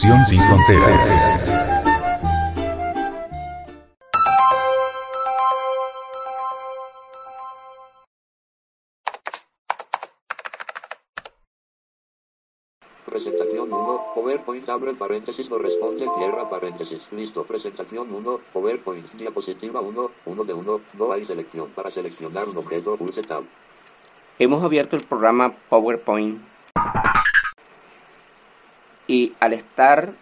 Sin fronteras. Presentación 1, PowerPoint abre paréntesis, no responde, cierra paréntesis. Listo, presentación 1, PowerPoint, diapositiva 1, 1 de 1, no hay selección. Para seleccionar un objeto, pulse Tab. Hemos abierto el programa PowerPoint y al estar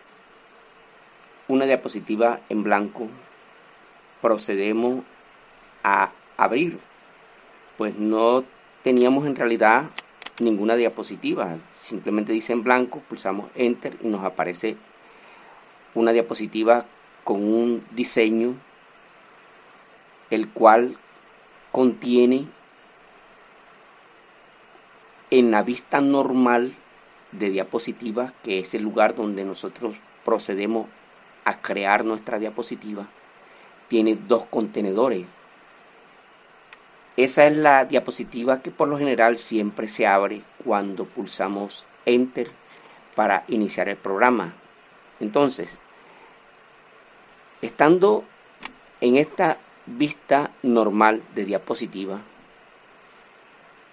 una diapositiva en blanco, procedemos a abrir. Pues no teníamos en realidad ninguna diapositiva, simplemente dice en blanco, pulsamos Enter y nos aparece una diapositiva con un diseño el cual contiene en la vista normal de diapositiva, que es el lugar donde nosotros procedemos a crear nuestra diapositiva, tiene dos contenedores. Esa es la diapositiva que por lo general siempre se abre cuando pulsamos Enter para iniciar el programa. Entonces, estando en esta vista normal de diapositiva,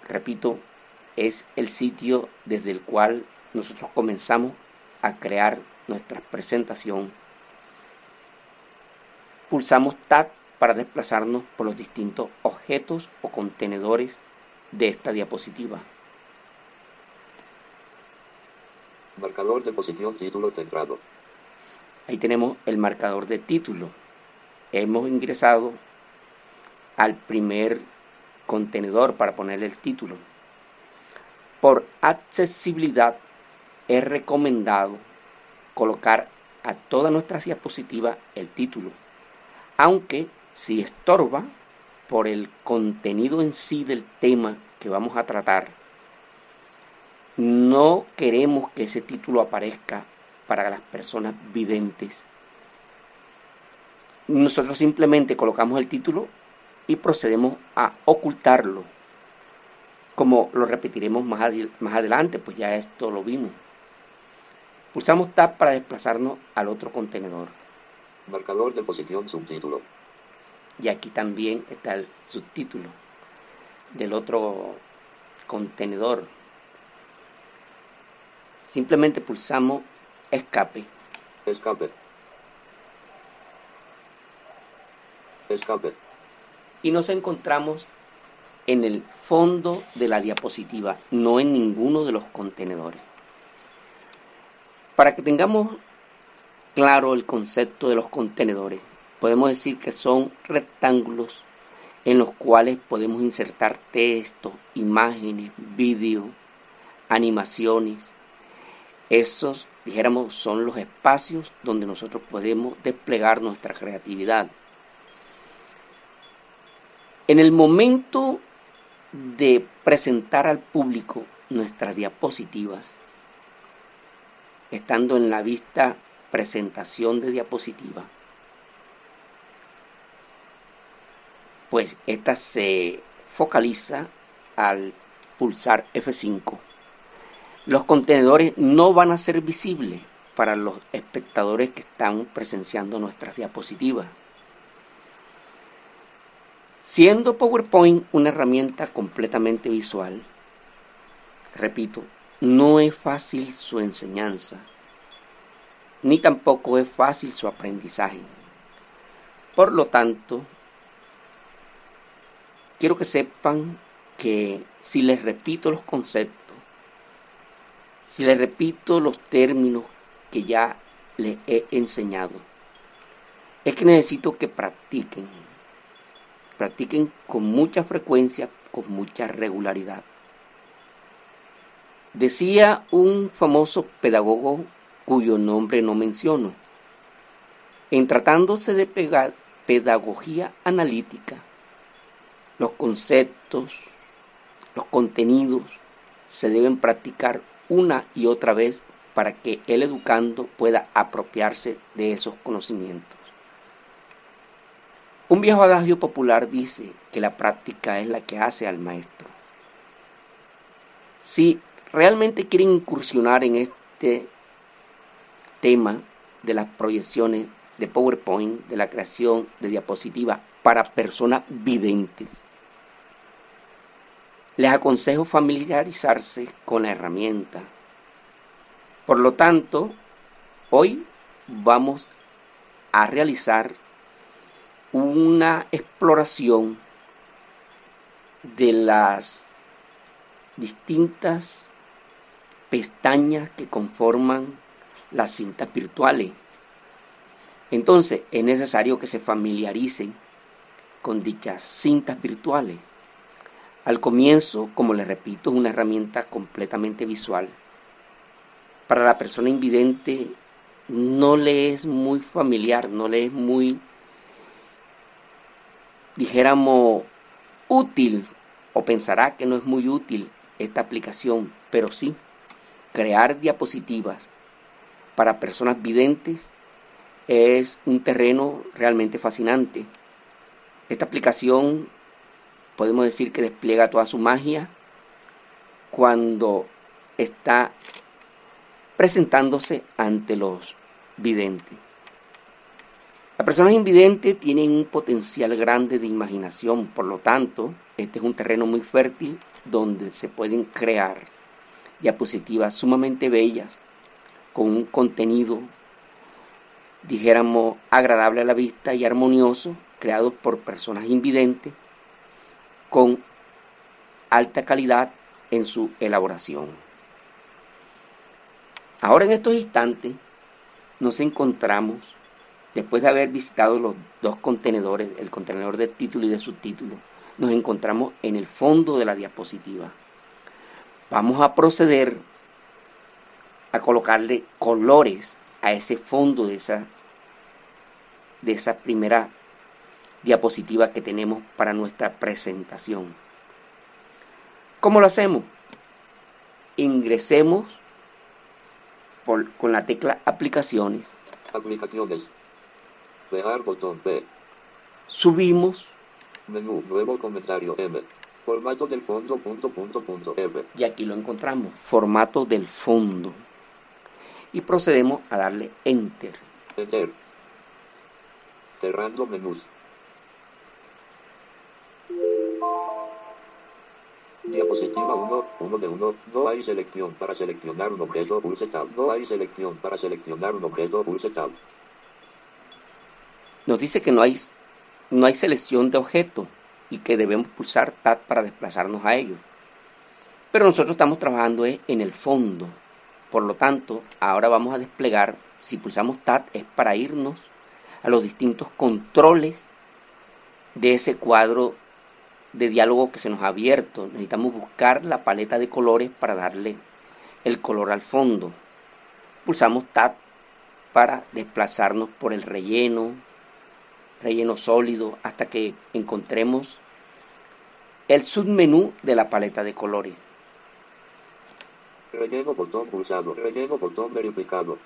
repito, es el sitio desde el cual nosotros comenzamos a crear nuestra presentación. Pulsamos Tab para desplazarnos por los distintos objetos o contenedores de esta diapositiva. Marcador de posición, título centrado. Ahí tenemos el marcador de título. Hemos ingresado al primer contenedor para ponerle el título. Por accesibilidad es recomendado colocar a todas nuestras diapositivas el título, aunque si estorba por el contenido en sí del tema que vamos a tratar, no queremos que ese título aparezca para las personas videntes. Nosotros simplemente colocamos el título y procedemos a ocultarlo. Como lo repetiremos más, más adelante, pues ya esto lo vimos. Pulsamos Tab para desplazarnos al otro contenedor. Marcador de posición, subtítulo. Y aquí también está el subtítulo del otro contenedor. Simplemente pulsamos escape. Escape. Escape. y nos encontramos en el fondo de la diapositiva, no en ninguno de los contenedores. Para que tengamos claro el concepto de los contenedores, podemos decir que son rectángulos en los cuales podemos insertar texto, imágenes, vídeo, animaciones. Esos, dijéramos, son los espacios donde nosotros podemos desplegar nuestra creatividad. En el momento de presentar al público nuestras diapositivas, estando en la vista presentación de diapositiva, pues esta se focaliza al pulsar F5. Los contenedores no van a ser visibles para los espectadores que están presenciando nuestras diapositivas. Siendo PowerPoint una herramienta completamente visual, repito, no es fácil su enseñanza, ni tampoco es fácil su aprendizaje. Por lo tanto, quiero que sepan que si les repito los conceptos, si les repito los términos que ya les he enseñado, es que necesito que practiquen practiquen con mucha frecuencia, con mucha regularidad. Decía un famoso pedagogo cuyo nombre no menciono, en tratándose de pedagogía analítica, los conceptos, los contenidos se deben practicar una y otra vez para que el educando pueda apropiarse de esos conocimientos. Un viejo adagio popular dice que la práctica es la que hace al maestro. Si realmente quieren incursionar en este tema de las proyecciones de PowerPoint, de la creación de diapositivas para personas videntes, les aconsejo familiarizarse con la herramienta. Por lo tanto, hoy vamos a realizar una exploración de las distintas pestañas que conforman las cintas virtuales. Entonces es necesario que se familiaricen con dichas cintas virtuales. Al comienzo, como les repito, es una herramienta completamente visual. Para la persona invidente no le es muy familiar, no le es muy dijéramos, útil o pensará que no es muy útil esta aplicación, pero sí, crear diapositivas para personas videntes es un terreno realmente fascinante. Esta aplicación podemos decir que despliega toda su magia cuando está presentándose ante los videntes. Las personas invidentes tienen un potencial grande de imaginación, por lo tanto, este es un terreno muy fértil donde se pueden crear diapositivas sumamente bellas, con un contenido, dijéramos, agradable a la vista y armonioso, creados por personas invidentes, con alta calidad en su elaboración. Ahora en estos instantes nos encontramos Después de haber visitado los dos contenedores, el contenedor de título y de subtítulo, nos encontramos en el fondo de la diapositiva. Vamos a proceder a colocarle colores a ese fondo de esa, de esa primera diapositiva que tenemos para nuestra presentación. ¿Cómo lo hacemos? Ingresemos con la tecla aplicaciones. Aplicaciones. Pegar botón P. Subimos. Menú, nuevo comentario M. Formato del fondo, punto, punto, punto, M. Y aquí lo encontramos. Formato del fondo. Y procedemos a darle Enter. Enter. Cerrando menús. Diapositiva 1, 1 de 1, no hay selección para seleccionar un objeto, pulse tab. No hay selección para seleccionar un objeto, pulse tab nos dice que no hay, no hay selección de objetos y que debemos pulsar Tab para desplazarnos a ellos. Pero nosotros estamos trabajando en el fondo. Por lo tanto, ahora vamos a desplegar, si pulsamos Tab es para irnos a los distintos controles de ese cuadro de diálogo que se nos ha abierto. Necesitamos buscar la paleta de colores para darle el color al fondo. Pulsamos Tab para desplazarnos por el relleno, relleno sólido, hasta que encontremos el submenú de la paleta de colores. Relleno botón pulsado. Relleno botón verificado.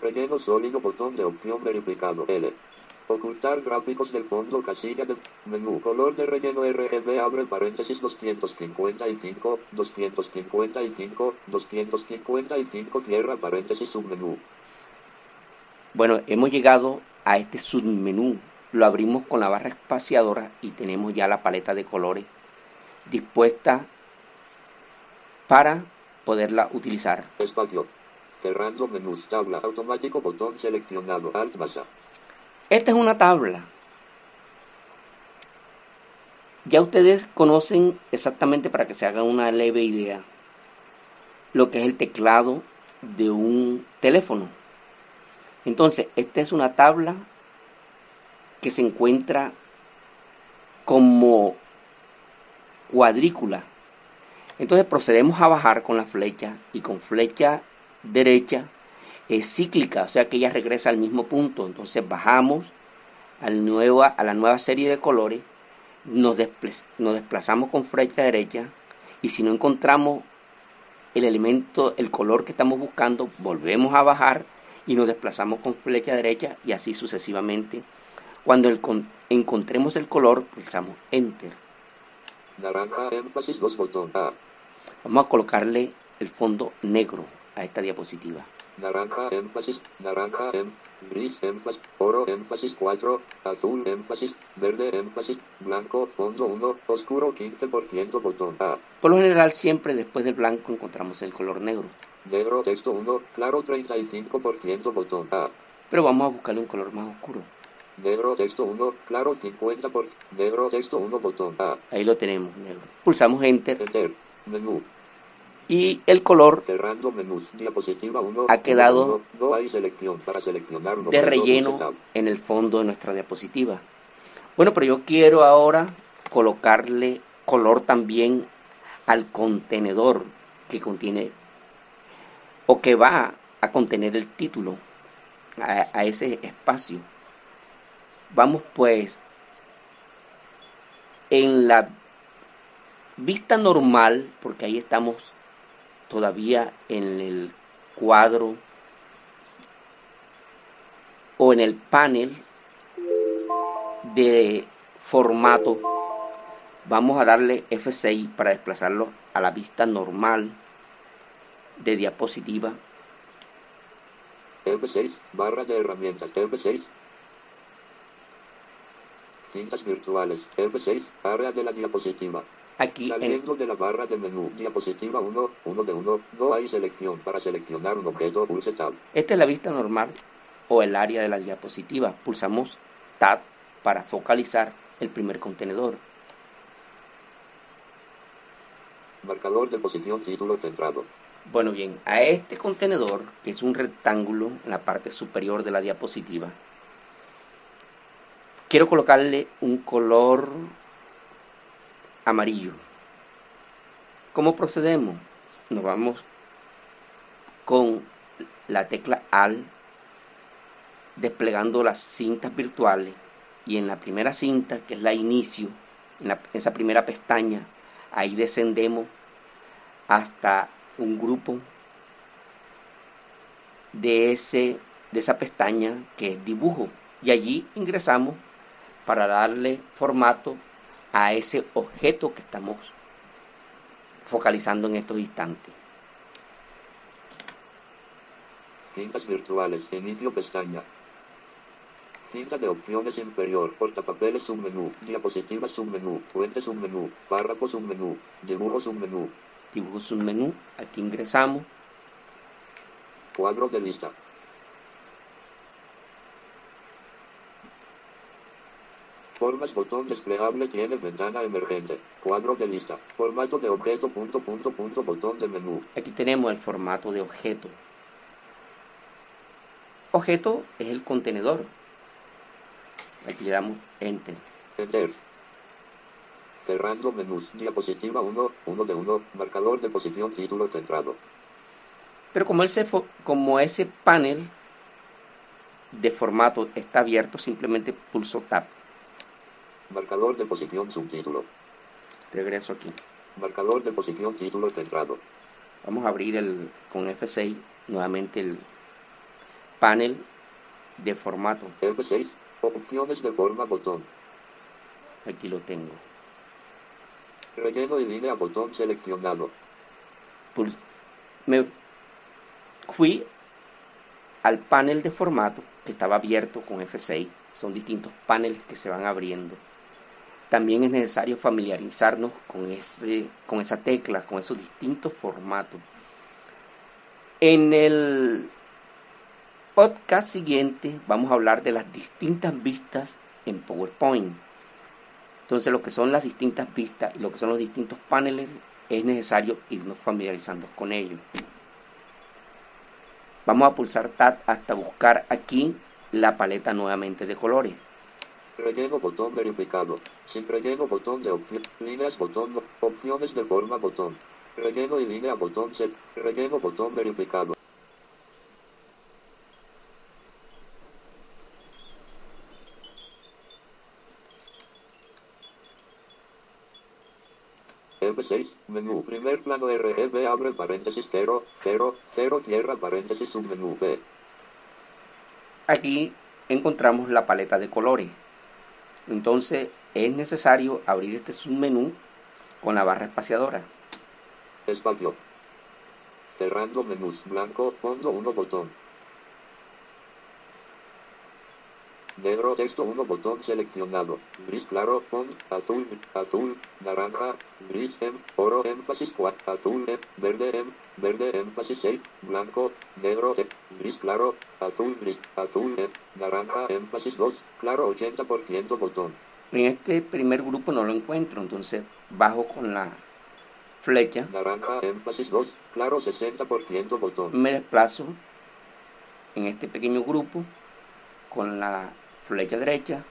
Relleno sólido botón de opción verificado. L. Ocultar gráficos del fondo casilla de menú. Color de relleno RGB abre paréntesis 255, 255, 255 cierra paréntesis submenú. Bueno, hemos llegado a este submenú. Lo abrimos con la barra espaciadora y tenemos ya la paleta de colores dispuesta para poderla utilizar. Espacio. Cerrando menús. Tabla. Automático botón seleccionado. Alt más A. Esta es una tabla. Ya ustedes conocen exactamente para que se hagan una leve idea lo que es el teclado de un teléfono. Entonces, esta es una tabla que se encuentra como cuadrícula. Entonces procedemos a bajar con la flecha y con flecha derecha es cíclica, o sea que ella regresa al mismo punto. Entonces bajamos al nueva, a la nueva serie de colores, nos, nos desplazamos con flecha derecha y si no encontramos el elemento, el color que estamos buscando, volvemos a bajar y nos desplazamos con flecha derecha y así sucesivamente. Cuando el, encontremos el color, pulsamos Enter. Naranja, énfasis, dos botón A. Vamos a colocarle el fondo negro a esta diapositiva. Naranja, énfasis, naranja, em, gris, énfasis, oro, énfasis 4, azul, énfasis, verde, énfasis, blanco, fondo 1, oscuro 15%, botón A. Por lo general, siempre después del blanco encontramos el color negro. Negro, texto 1, claro 35%, botón A. Pero vamos a buscarle un color más oscuro. Negro, texto 1, claro 50%, por... negro, texto 1, botón A. Ahí lo tenemos, negro. Pulsamos Enter. Enter, menú. Y el color Cerrando menús. Diapositiva 1. Ha quedado No hay selección para seleccionar de relleno en el fondo de nuestra diapositiva. Bueno, pero yo quiero ahora colocarle color también al contenedor que contiene o que va a contener el título a, a ese espacio. Vamos pues en la vista normal, porque ahí estamos todavía en el cuadro o en el panel de formato, vamos a darle F6 para desplazarlo a la vista normal de diapositiva. F6, barra de herramientas. F6. Cintas virtuales. F6, área de la diapositiva. Aquí en, Saliendo de la barra de menú. Diapositiva 1, 1 de 1. No hay selección. Para seleccionar un objeto, pulse Tab. esta es la vista normal o el área de la diapositiva. Pulsamos Tab para focalizar el primer contenedor. Marcador de posición título centrado. Bueno, bien, a este contenedor, que es un rectángulo en la parte superior de la diapositiva, quiero colocarle un color amarillo. ¿Cómo procedemos? Nos vamos con la tecla AL desplegando las cintas virtuales y en la primera cinta, que es la inicio, en la- esa primera pestaña, ahí descendemos hasta un grupo de, ese, de esa pestaña que es dibujo y allí ingresamos para darle formato a ese objeto que estamos focalizando en estos instantes. Cintas virtuales. Inicio pestaña. Cinta de opciones inferior. Portapapeles submenú. Diapositiva submenú. Fuente submenú. Párrafo submenú. Dibujo submenú. Dibujo submenú, aquí ingresamos, Cuadro de lista. Formas botón desplegable tiene ventana emergente. Cuadro de lista. Formato de objeto punto punto punto botón de menú. Aquí tenemos el formato de objeto. Objeto es el contenedor. Aquí le damos Enter. Enter. Cerrando menús. Diapositiva 1, 1 de 1. Marcador de posición título centrado. Pero como ese, como ese panel de formato está abierto, simplemente pulso Tab. Marcador de posición subtítulo. Regreso aquí. Marcador de posición título centrado. Vamos a abrir el, con F6 nuevamente el panel de formato. F6. Opciones de forma botón. Aquí lo tengo. Relleno y línea botón seleccionado. Pul- me fui al panel de formato que estaba abierto con F6. Son distintos paneles que se van abriendo. También es necesario familiarizarnos con, ese, con esa tecla, con esos distintos formatos. En el podcast siguiente vamos a hablar de las distintas vistas en PowerPoint. Entonces lo que son las distintas vistas y lo que son los distintos paneles es necesario irnos familiarizando con ellos. Vamos a pulsar Tab hasta buscar aquí la paleta nuevamente de colores. Relleno botón verificado. Sin relleno botón de opción. Líneas botón. Opciones de forma botón. Relleno y línea botón set. Relleno botón verificado. F6, menú, primer plano RGB, abre paréntesis 0, 0, 0, cierra paréntesis, submenú B. Aquí encontramos la paleta de colores. Entonces es necesario abrir este submenú con la barra espaciadora. Espacio. Cerrando menús. Blanco. Fondo 1 botón. Negro. Texto 1 botón seleccionado. Gris claro. Font. Azul. Azul. Naranja. Gris. Em. Oro. Énfasis 4. Azul. Em. Verde. Em. Verde. Énfasis 6. Blanco. Negro. Em. Gris claro. Azul. Gris. Azul. Em. Naranja. Énfasis 2. Claro 80% botón. En este primer grupo no lo encuentro, entonces bajo con la flecha, Naranja. Énfasis 2. Claro 60% botón. me desplazo en este pequeño grupo con la flecha derecha,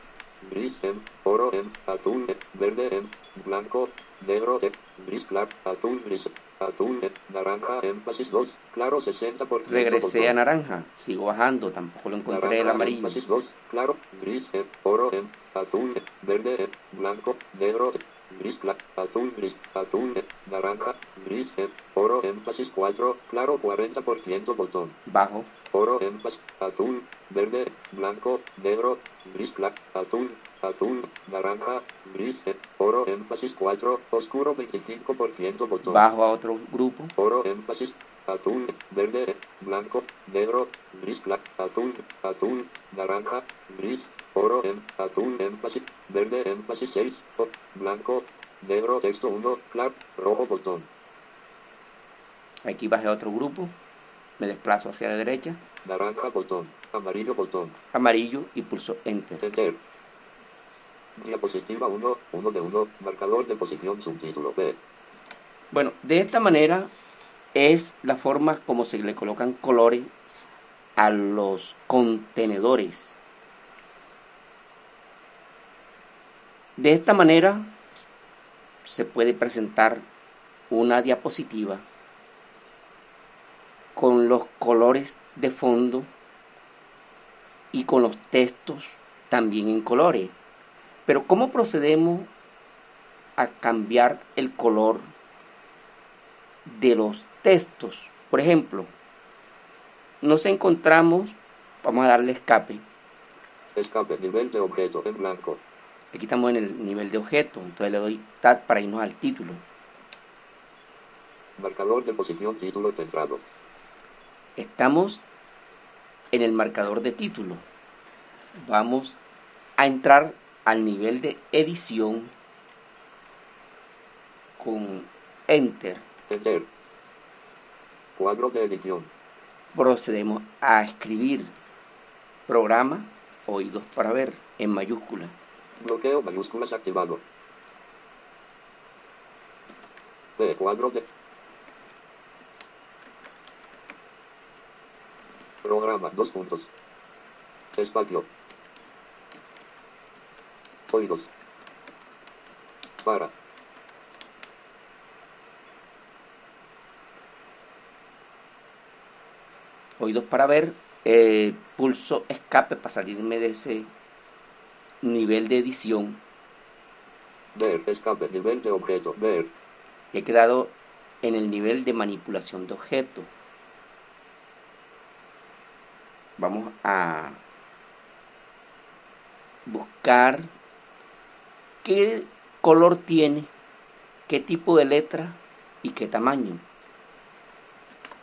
gris em, oro em, azul em, verde em, blanco, negro em, gris azul gris, azul naranja énfasis 2, claro 60%. regresé a naranja, sigo bajando, tampoco lo encontré el amarillo. énfasis 2, claro, gris oro azul verde blanco, negro gris azul gris, azul naranja, gris em, oro énfasis 4, claro 40% botón. Bajo, oro, énfasis, azul, verde, blanco, negro, gris, azul, azul, naranja, gris, eh, oro, énfasis 4, oscuro 25% botón. bajo a otro grupo, Oro, énfasis, azul, verde, eh, blanco, negro, gris, claro, azul, azul, naranja, gris, oro, em, azul, énfasis, verde, énfasis 6, o- blanco, negro, texto 1, claro, rojo botón. aquí bajé a otro grupo, me desplazo hacia la derecha, Naranja botón, amarillo botón, amarillo y pulso Enter. Enter. Diapositiva 1, 1 de 1, marcador de posición subtítulo B. Bueno, de esta manera es la forma como se le colocan colores a los contenedores. De esta manera se puede presentar una diapositiva con los colores de fondo y con los textos también en colores. Pero ¿cómo procedemos a cambiar el color de los textos? Por ejemplo, nos encontramos, vamos a darle escape, Escape, nivel de objeto en blanco. Aquí estamos en el nivel de objeto, entonces le doy Tab para irnos al título. Marcador de posición título centrado. Estamos en el marcador de título. Vamos a entrar al nivel de edición con Enter. Enter. Cuadro de edición. Procedemos a escribir programa oídos para ver en mayúscula. Bloqueo mayúsculas activado. P. Cuadro de... Programa. Dos puntos. Espacio. Oídos. Para. Oídos para ver. eh, pulso escape para salirme de ese nivel de edición. Ver. Escape. Nivel de objeto. Ver. He quedado en el nivel de manipulación de objeto. Vamos a buscar qué color tiene, qué tipo de letra y qué tamaño.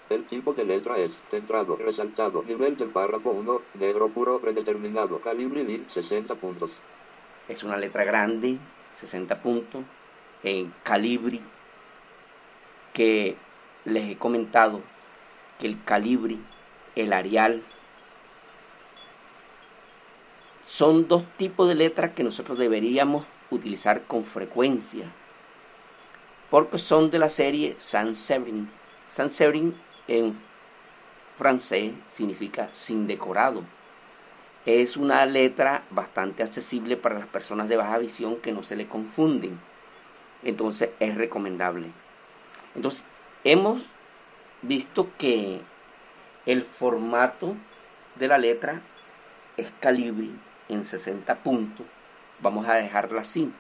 El tipo de letra es centrado, resaltado, nivel del párrafo 1, negro puro predeterminado, calibre DIN 60 puntos. Es una letra grande, 60 puntos, en calibre, que les he comentado que el calibre, el Arial, son dos tipos de letras que nosotros deberíamos utilizar con frecuencia, porque son de la serie Sans Severin. Sans Severin en francés significa sin decorado. Es una letra bastante accesible para las personas de baja visión que no se le confunden. Entonces es recomendable. Entonces hemos visto que el formato de la letra es calibre en 60 puntos. Vamos a dejarla así.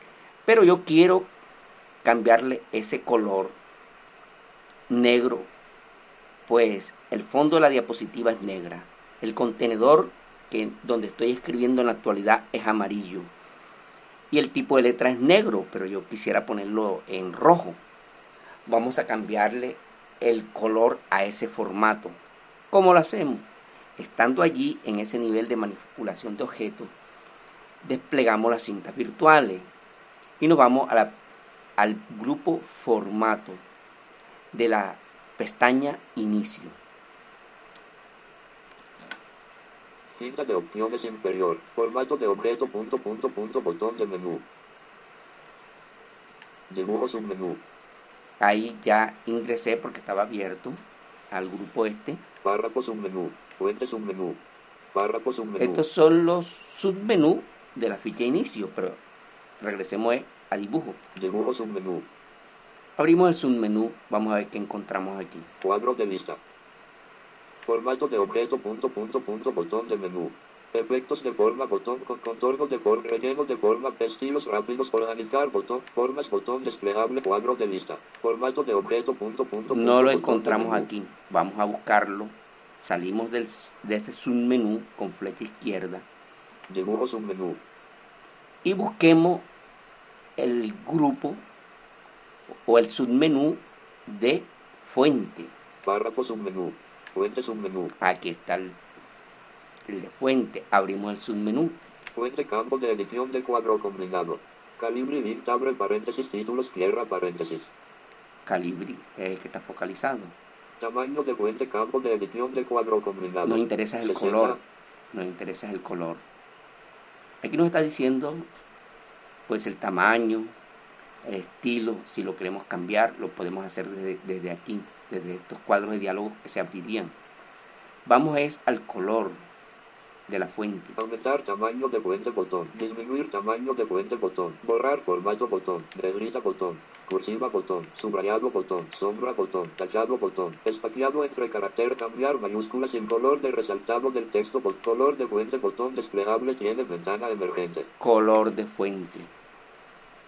Pero yo quiero cambiarle ese color negro. Pues el fondo de la diapositiva es negra. El contenedor que donde estoy escribiendo en la actualidad es amarillo. Y el tipo de letra es negro, pero yo quisiera ponerlo en rojo. Vamos a cambiarle el color a ese formato. ¿Cómo lo hacemos? Estando allí en ese nivel de manipulación de objetos, desplegamos las cintas virtuales y nos vamos al grupo formato de la pestaña inicio. Cinta de opciones inferior. Formato de objeto punto punto punto botón de menú. Dibujo submenú. Ahí ya ingresé porque estaba abierto al grupo este. Párrafo submenú. Fuente submenú. Párrafo submenú. Estos son los submenú de la ficha inicio, pero regresemos a dibujo. Dibujo submenú. Abrimos el submenú, vamos a ver qué encontramos aquí. Cuadro de lista. Formato de objeto punto punto punto botón de menú. Efectos de forma botón con contorno de forma relleno de forma estilos rápidos organizar botón formas botón desplegable cuadro de lista. Formato de objeto punto punto punto, No lo botón de encontramos aquí. Vamos a buscarlo. Salimos del, de este submenú con flecha izquierda Dibujo submenú. y busquemos el grupo o el submenú de fuente. Párrafo submenú. Fuente submenú. Aquí está el, el de fuente. Abrimos el submenú. Fuente campo de edición de cuadro combinado. Calibre int abre paréntesis títulos cierra paréntesis. Calibre es el que está focalizado. Tamaño de fuente campo de edición de cuadro combinado. Nos interesa el 60. color. Nos interesa el color. Aquí nos está diciendo pues el tamaño, estilo, si lo queremos cambiar, lo podemos hacer desde, desde aquí, desde estos cuadros de diálogo que se abrirían. Vamos es al color de la fuente. Aumentar tamaño de fuente botón. Disminuir tamaño de fuente botón. Borrar formato botón. Negrita botón. Cursiva botón. Subrayado botón. Sombra botón. Tachado botón. Espaciado entre carácter. Cambiar mayúsculas sin color de resaltado del texto. Color de fuente botón desplegable tiene ventana emergente. color de fuente.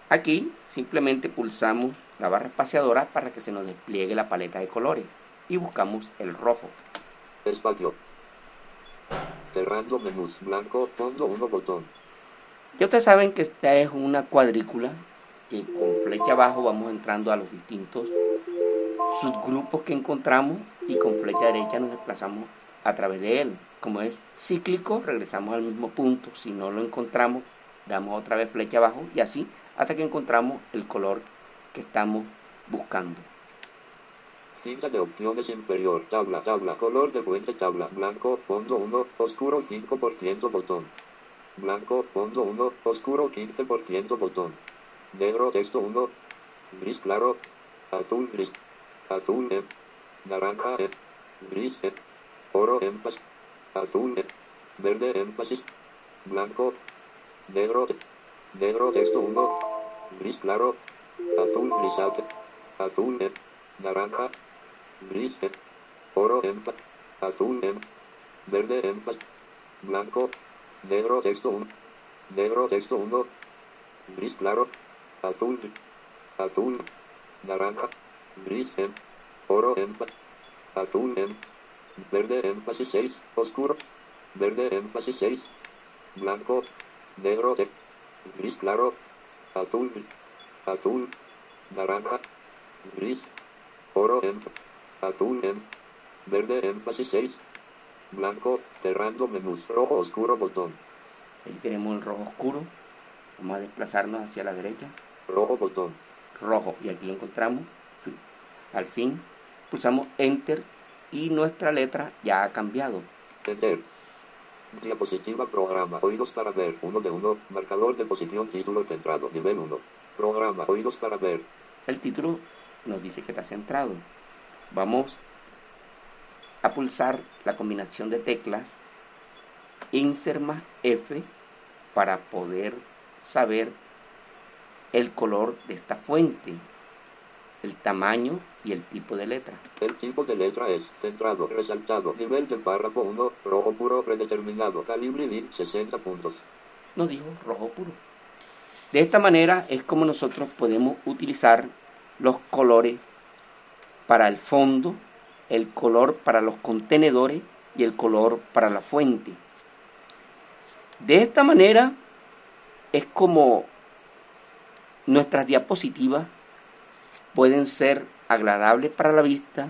Aquí simplemente pulsamos la barra espaciadora para que se nos despliegue la paleta de colores y buscamos el rojo. Espacio. Cerrando menús. Blanco. Fondo 1 botón. Ya ustedes saben que esta es una cuadrícula que con flecha abajo vamos entrando a los distintos subgrupos que encontramos y con flecha derecha nos desplazamos a través de él. Como es cíclico, regresamos al mismo punto. Si no lo encontramos, damos otra vez flecha abajo y así hasta que encontramos el color que estamos buscando. Cinta de opciones inferior. Tabla. Tabla. Color de fuente tabla. Blanco. Fondo 1. Oscuro 5% botón. Blanco, fondo 1, oscuro 15% botón. Negro, texto 1. Gris claro. Azul, gris. Azul, em. Naranja, em. Gris, em. Oro, énfasis. Azul. Verde, énfasis. Blanco. Negro, negro, texto 1. Gris claro. Azul, grisate. Azul, em. Naranja. Gris, em. Oro, énfasis. Azul, em. Verde, énfasis. Blanco. Negro, texto 1. Negro, texto 1. Gris claro. Azul. Azul. Naranja. Gris, em. Oro, énfasis. Azul, em. Verde, énfasis 6. Oscuro. Verde, énfasis 6. Blanco. Negro. Gris claro. Azul. Azul. Naranja. Gris. Oro, em. Azul, em. Verde, énfasis 6. Blanco, cerrando menús. Rojo oscuro botón. Ahí tenemos el rojo oscuro. Vamos a desplazarnos hacia la derecha. Rojo botón. Rojo. Y aquí lo encontramos. Al fin, pulsamos Enter y nuestra letra ya ha cambiado. Enter. Diapositiva programa. Oídos para ver. Uno de uno. Marcador de posición. Título centrado. Nivel 1. Programa. Oídos para ver. El título nos dice que está centrado. Vamos a pulsar la combinación de teclas Insert más F para poder saber el color de esta fuente, el tamaño y el tipo de letra. El tipo de letra es centrado, resaltado. Nivel del párrafo 1. Rojo puro predeterminado. Calibre bit 60 puntos. Nos dijo rojo puro. De esta manera es como nosotros podemos utilizar los colores para el fondo, el color para los contenedores y el color para la fuente. De esta manera es como nuestras diapositivas pueden ser agradables para la vista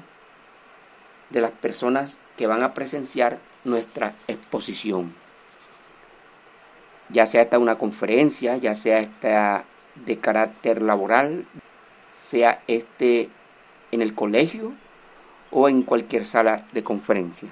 de las personas que van a presenciar nuestra exposición. Ya sea esta una conferencia, ya sea esta de carácter laboral, sea este en el colegio o en cualquier sala de conferencia.